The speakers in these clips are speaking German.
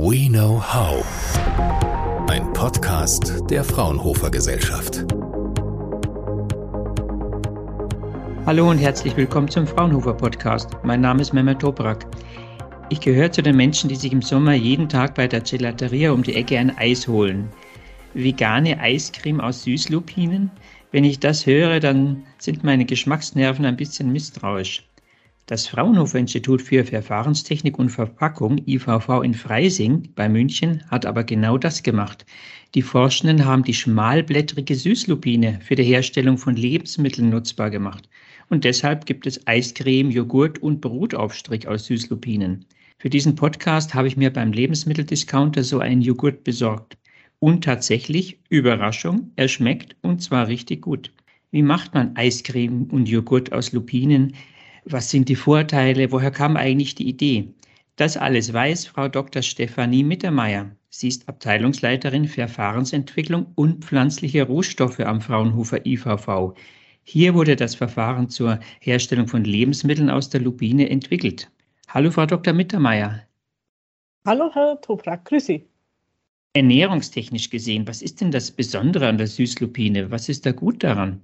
We Know How. Ein Podcast der Fraunhofer Gesellschaft. Hallo und herzlich willkommen zum Fraunhofer Podcast. Mein Name ist Mehmet Toprak. Ich gehöre zu den Menschen, die sich im Sommer jeden Tag bei der Gelateria um die Ecke ein Eis holen. Vegane Eiscreme aus Süßlupinen? Wenn ich das höre, dann sind meine Geschmacksnerven ein bisschen misstrauisch. Das Fraunhofer Institut für Verfahrenstechnik und Verpackung IVV in Freising bei München hat aber genau das gemacht. Die Forschenden haben die schmalblättrige Süßlupine für die Herstellung von Lebensmitteln nutzbar gemacht. Und deshalb gibt es Eiscreme, Joghurt und Brotaufstrich aus Süßlupinen. Für diesen Podcast habe ich mir beim Lebensmitteldiscounter so einen Joghurt besorgt. Und tatsächlich, Überraschung, er schmeckt und zwar richtig gut. Wie macht man Eiscreme und Joghurt aus Lupinen? Was sind die Vorteile? Woher kam eigentlich die Idee? Das alles weiß Frau Dr. Stefanie Mittermeier. Sie ist Abteilungsleiterin Verfahrensentwicklung und pflanzliche Rohstoffe am Fraunhofer IVV. Hier wurde das Verfahren zur Herstellung von Lebensmitteln aus der Lupine entwickelt. Hallo, Frau Dr. Mittermeier. Hallo, Herr Toprak, grüß Sie. Ernährungstechnisch gesehen, was ist denn das Besondere an der Süßlupine? Was ist da gut daran?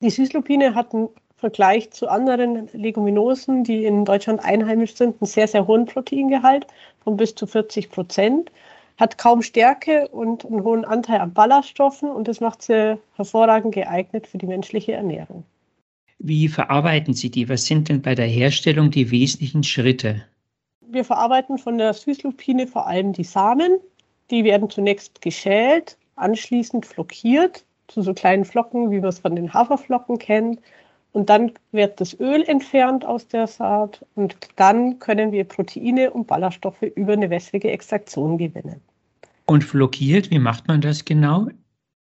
Die Süßlupine hat einen Vergleich zu anderen Leguminosen, die in Deutschland einheimisch sind, einen sehr, sehr hohen Proteingehalt von bis zu 40 Prozent, hat kaum Stärke und einen hohen Anteil an Ballaststoffen und das macht sie hervorragend geeignet für die menschliche Ernährung. Wie verarbeiten Sie die? Was sind denn bei der Herstellung die wesentlichen Schritte? Wir verarbeiten von der Süßlupine vor allem die Samen. Die werden zunächst geschält, anschließend flockiert zu so kleinen Flocken, wie man es von den Haferflocken kennt. Und dann wird das Öl entfernt aus der Saat und dann können wir Proteine und Ballaststoffe über eine wässrige Extraktion gewinnen. Und flockiert, wie macht man das genau?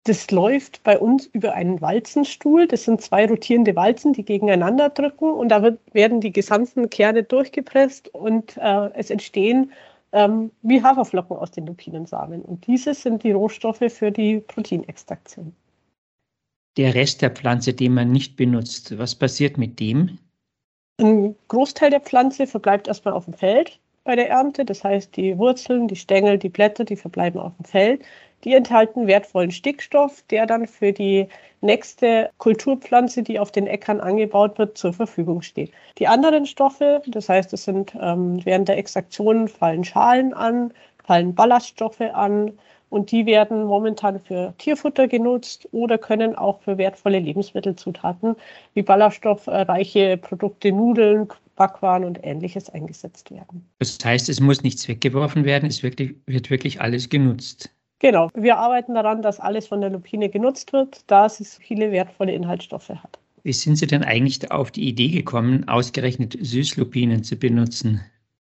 Das läuft bei uns über einen Walzenstuhl. Das sind zwei rotierende Walzen, die gegeneinander drücken und da wird, werden die gesamten Kerne durchgepresst und äh, es entstehen ähm, wie Haferflocken aus den Lupinensamen. Und diese sind die Rohstoffe für die Proteinextraktion der Rest der Pflanze, den man nicht benutzt, was passiert mit dem? Ein Großteil der Pflanze verbleibt erstmal auf dem Feld bei der Ernte. Das heißt, die Wurzeln, die Stängel, die Blätter, die verbleiben auf dem Feld. Die enthalten wertvollen Stickstoff, der dann für die nächste Kulturpflanze, die auf den Äckern angebaut wird, zur Verfügung steht. Die anderen Stoffe, das heißt, es sind ähm, während der Extraktion fallen Schalen an, fallen Ballaststoffe an, und die werden momentan für Tierfutter genutzt oder können auch für wertvolle Lebensmittelzutaten wie ballaststoffreiche Produkte, Nudeln, Backwaren und ähnliches eingesetzt werden. Das heißt, es muss nichts weggeworfen werden, es wirklich, wird wirklich alles genutzt. Genau, wir arbeiten daran, dass alles von der Lupine genutzt wird, da es viele wertvolle Inhaltsstoffe hat. Wie sind Sie denn eigentlich auf die Idee gekommen, ausgerechnet Süßlupinen zu benutzen?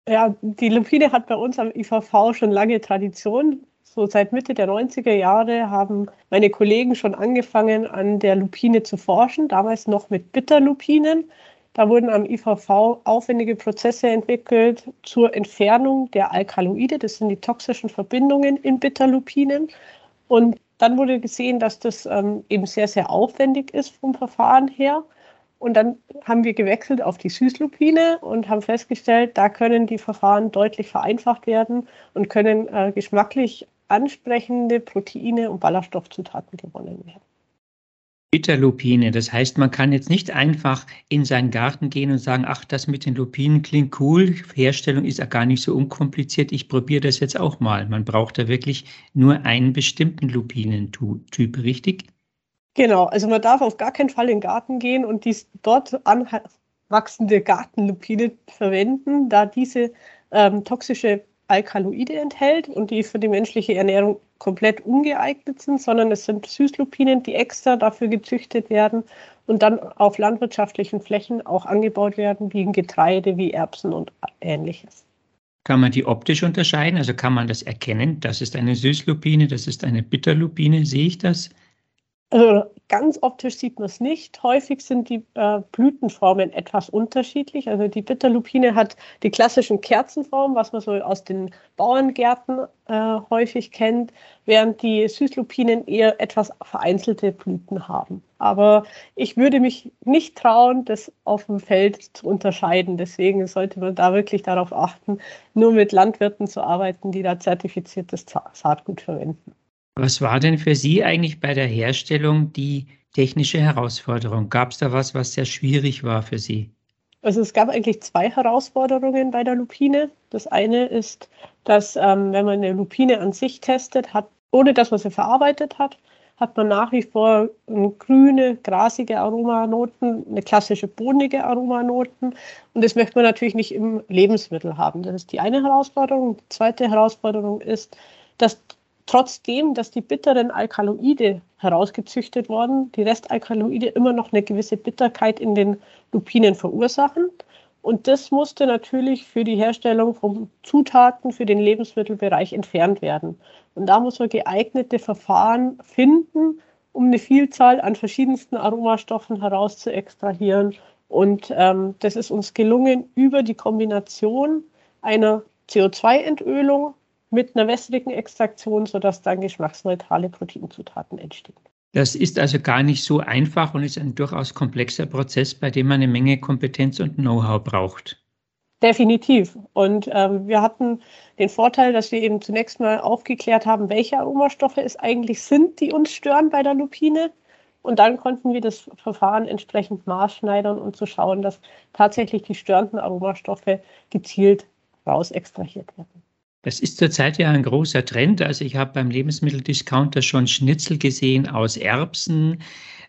Ja, die Lupine hat bei uns am IVV schon lange Tradition. So seit Mitte der 90er Jahre haben meine Kollegen schon angefangen, an der Lupine zu forschen, damals noch mit Bitterlupinen. Da wurden am IVV aufwendige Prozesse entwickelt zur Entfernung der Alkaloide, das sind die toxischen Verbindungen in Bitterlupinen. Und dann wurde gesehen, dass das ähm, eben sehr, sehr aufwendig ist vom Verfahren her. Und dann haben wir gewechselt auf die Süßlupine und haben festgestellt, da können die Verfahren deutlich vereinfacht werden und können äh, geschmacklich ansprechende Proteine und Ballaststoffzutaten gewonnen werden. Bitterlupine, das heißt, man kann jetzt nicht einfach in seinen Garten gehen und sagen, ach, das mit den Lupinen klingt cool, Herstellung ist ja gar nicht so unkompliziert, ich probiere das jetzt auch mal. Man braucht da wirklich nur einen bestimmten Lupinentyp, richtig? Genau, also man darf auf gar keinen Fall in den Garten gehen und die dort anwachsende Gartenlupine verwenden, da diese ähm, toxische Alkaloide enthält und die für die menschliche Ernährung komplett ungeeignet sind, sondern es sind Süßlupinen, die extra dafür gezüchtet werden und dann auf landwirtschaftlichen Flächen auch angebaut werden, wie in Getreide, wie Erbsen und ähnliches. Kann man die optisch unterscheiden? Also kann man das erkennen? Das ist eine Süßlupine, das ist eine Bitterlupine. Sehe ich das? Also ganz optisch sieht man es nicht. Häufig sind die äh, Blütenformen etwas unterschiedlich. Also die Bitterlupine hat die klassischen Kerzenformen, was man so aus den Bauerngärten äh, häufig kennt, während die Süßlupinen eher etwas vereinzelte Blüten haben. Aber ich würde mich nicht trauen, das auf dem Feld zu unterscheiden. Deswegen sollte man da wirklich darauf achten, nur mit Landwirten zu arbeiten, die da zertifiziertes Saatgut verwenden. Was war denn für Sie eigentlich bei der Herstellung die technische Herausforderung? Gab es da was, was sehr schwierig war für Sie? Also es gab eigentlich zwei Herausforderungen bei der Lupine. Das eine ist, dass ähm, wenn man eine Lupine an sich testet, hat, ohne dass man sie verarbeitet hat, hat man nach wie vor grüne, grasige Aromanoten, eine klassische bohnige Aromanoten. Und das möchte man natürlich nicht im Lebensmittel haben. Das ist die eine Herausforderung. Die zweite Herausforderung ist, dass trotzdem, dass die bitteren Alkaloide herausgezüchtet wurden, die Restalkaloide immer noch eine gewisse Bitterkeit in den Lupinen verursachen. Und das musste natürlich für die Herstellung von Zutaten für den Lebensmittelbereich entfernt werden. Und da muss man geeignete Verfahren finden, um eine Vielzahl an verschiedensten Aromastoffen herauszuextrahieren. Und ähm, das ist uns gelungen über die Kombination einer CO2-Entölung mit einer wässrigen Extraktion, sodass dann geschmacksneutrale Proteinzutaten entstehen. Das ist also gar nicht so einfach und ist ein durchaus komplexer Prozess, bei dem man eine Menge Kompetenz und Know-how braucht. Definitiv. Und ähm, wir hatten den Vorteil, dass wir eben zunächst mal aufgeklärt haben, welche Aromastoffe es eigentlich sind, die uns stören bei der Lupine. Und dann konnten wir das Verfahren entsprechend maßschneidern und zu so schauen, dass tatsächlich die störenden Aromastoffe gezielt raus extrahiert werden. Das ist zurzeit ja ein großer Trend. Also ich habe beim Lebensmitteldiscounter schon Schnitzel gesehen aus Erbsen.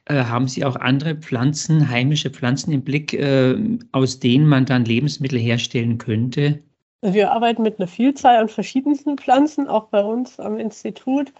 Äh, haben Sie auch andere Pflanzen, heimische Pflanzen im Blick, äh, aus denen man dann Lebensmittel herstellen könnte? Wir arbeiten mit einer Vielzahl an verschiedensten Pflanzen, auch bei uns am Institut.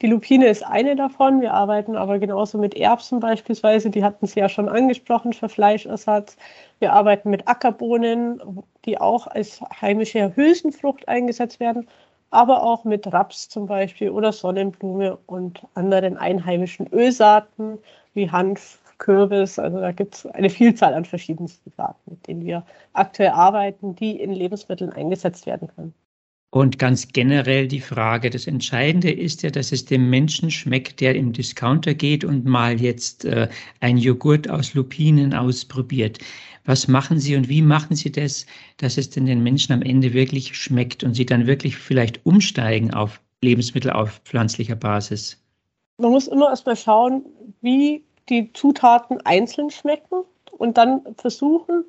Die Lupine ist eine davon. Wir arbeiten aber genauso mit Erbsen beispielsweise. Die hatten Sie ja schon angesprochen für Fleischersatz. Wir arbeiten mit Ackerbohnen, die auch als heimische Hülsenfrucht eingesetzt werden, aber auch mit Raps zum Beispiel oder Sonnenblume und anderen einheimischen Ölsaaten wie Hanf, Kürbis. Also da gibt es eine Vielzahl an verschiedensten Saaten, mit denen wir aktuell arbeiten, die in Lebensmitteln eingesetzt werden können. Und ganz generell die Frage, das Entscheidende ist ja, dass es dem Menschen schmeckt, der im Discounter geht und mal jetzt äh, ein Joghurt aus Lupinen ausprobiert. Was machen Sie und wie machen Sie das, dass es denn den Menschen am Ende wirklich schmeckt und sie dann wirklich vielleicht umsteigen auf Lebensmittel auf pflanzlicher Basis? Man muss immer erstmal schauen, wie die Zutaten einzeln schmecken und dann versuchen,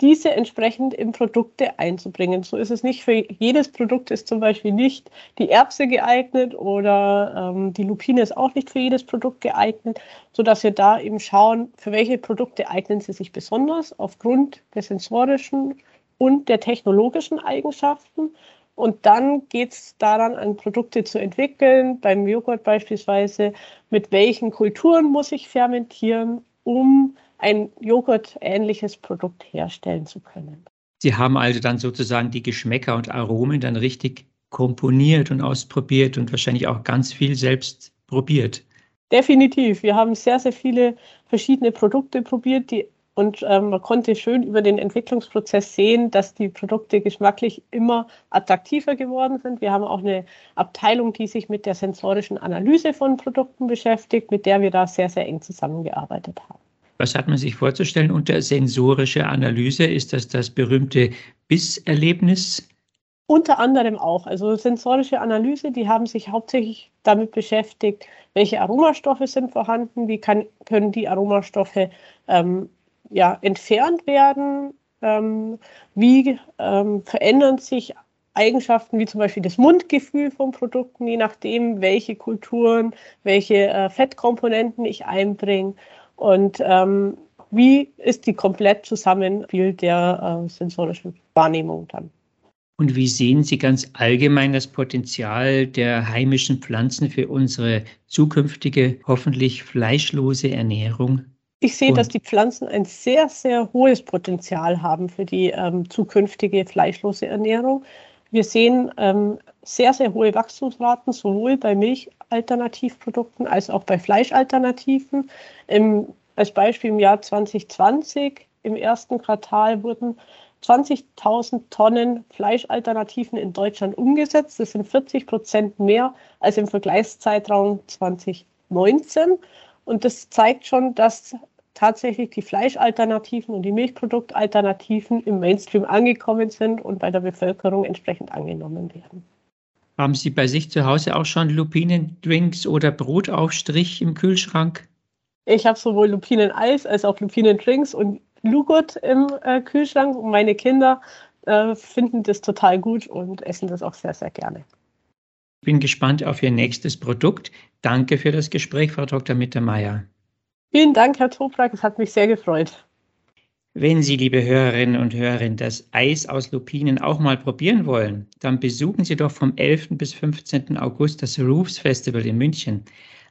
diese entsprechend in Produkte einzubringen. So ist es nicht für jedes Produkt ist zum Beispiel nicht die Erbse geeignet oder ähm, die Lupine ist auch nicht für jedes Produkt geeignet, sodass wir da eben schauen, für welche Produkte eignen sie sich besonders aufgrund der sensorischen und der technologischen Eigenschaften. Und dann geht es daran, an Produkte zu entwickeln, beim Joghurt beispielsweise, mit welchen Kulturen muss ich fermentieren, um ein Joghurt-ähnliches Produkt herstellen zu können. Sie haben also dann sozusagen die Geschmäcker und Aromen dann richtig komponiert und ausprobiert und wahrscheinlich auch ganz viel selbst probiert. Definitiv. Wir haben sehr, sehr viele verschiedene Produkte probiert, die und ähm, man konnte schön über den Entwicklungsprozess sehen, dass die Produkte geschmacklich immer attraktiver geworden sind. Wir haben auch eine Abteilung, die sich mit der sensorischen Analyse von Produkten beschäftigt, mit der wir da sehr, sehr eng zusammengearbeitet haben. Was hat man sich vorzustellen unter sensorische Analyse? Ist das das berühmte Bisserlebnis? Unter anderem auch. Also sensorische Analyse, die haben sich hauptsächlich damit beschäftigt, welche Aromastoffe sind vorhanden, wie kann, können die Aromastoffe ähm, ja, entfernt werden, ähm, wie ähm, verändern sich Eigenschaften wie zum Beispiel das Mundgefühl von Produkten, je nachdem, welche Kulturen, welche äh, Fettkomponenten ich einbringe. Und ähm, wie ist die komplett Zusammenspiel der äh, sensorischen Wahrnehmung dann? Und wie sehen Sie ganz allgemein das Potenzial der heimischen Pflanzen für unsere zukünftige, hoffentlich fleischlose Ernährung? Ich sehe, Und dass die Pflanzen ein sehr, sehr hohes Potenzial haben für die ähm, zukünftige fleischlose Ernährung. Wir sehen ähm, sehr, sehr hohe Wachstumsraten, sowohl bei Milchalternativprodukten als auch bei Fleischalternativen. Im, als Beispiel im Jahr 2020, im ersten Quartal wurden 20.000 Tonnen Fleischalternativen in Deutschland umgesetzt. Das sind 40 Prozent mehr als im Vergleichszeitraum 2019. Und das zeigt schon, dass tatsächlich die Fleischalternativen und die Milchproduktalternativen im Mainstream angekommen sind und bei der Bevölkerung entsprechend angenommen werden. Haben Sie bei sich zu Hause auch schon Lupinendrinks oder Brotaufstrich im Kühlschrank? Ich habe sowohl Lupineneis als auch Lupinendrinks und Joghurt im äh, Kühlschrank und meine Kinder äh, finden das total gut und essen das auch sehr, sehr gerne. Ich bin gespannt auf Ihr nächstes Produkt. Danke für das Gespräch, Frau Dr. Mittermeier. Vielen Dank, Herr Toprak. Es hat mich sehr gefreut. Wenn Sie, liebe Hörerinnen und Hörer, das Eis aus Lupinen auch mal probieren wollen, dann besuchen Sie doch vom 11. bis 15. August das Roofs Festival in München.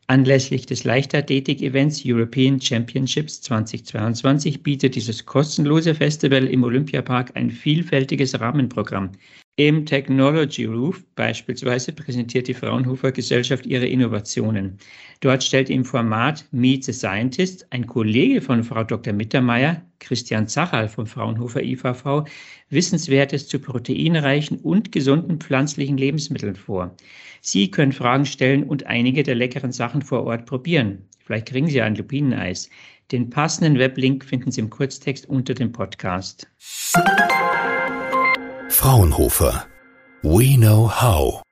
Anlässlich des Leichtathletik-Events European Championships 2022 bietet dieses kostenlose Festival im Olympiapark ein vielfältiges Rahmenprogramm. Im Technology Roof beispielsweise präsentiert die Fraunhofer Gesellschaft ihre Innovationen. Dort stellt im Format Meet the Scientist ein Kollege von Frau Dr. Mittermeier, Christian Zachal vom Fraunhofer IVV, Wissenswertes zu proteinreichen und gesunden pflanzlichen Lebensmitteln vor. Sie können Fragen stellen und einige der leckeren Sachen vor Ort probieren. Vielleicht kriegen Sie ein Lupineneis. Den passenden Weblink finden Sie im Kurztext unter dem Podcast. Fraunhofer. We know how.